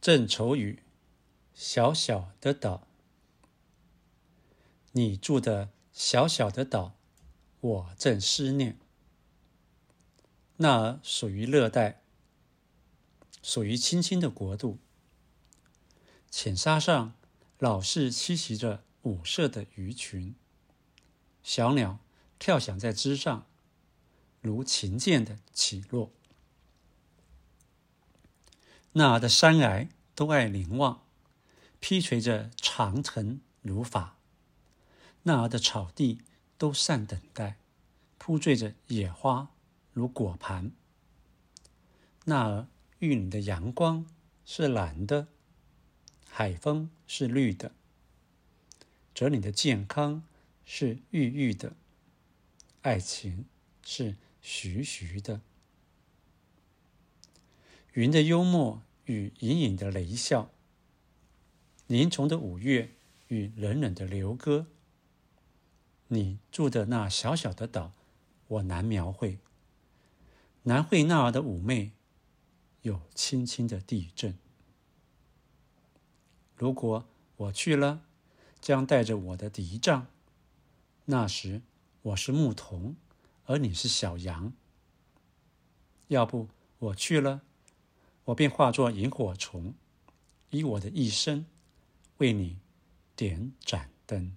正愁雨，小小的岛。你住的小小的岛，我正思念。那儿属于热带，属于青青的国度。浅沙上老是栖息着五色的鱼群，小鸟跳响在枝上，如琴键的起落。那儿的山崖都爱凝望，披垂着长藤如发；那儿的草地都善等待，铺缀着野花如果盘。那儿玉女的阳光是蓝的。海风是绿的，哲你的健康是郁郁的，爱情是徐徐的，云的幽默与隐隐的雷笑，林丛的五月与冷冷的流歌。你住的那小小的岛，我难描绘，难绘那儿的妩媚，有轻轻的地震。如果我去了，将带着我的敌杖。那时我是牧童，而你是小羊。要不我去了，我便化作萤火虫，以我的一生为你点盏灯。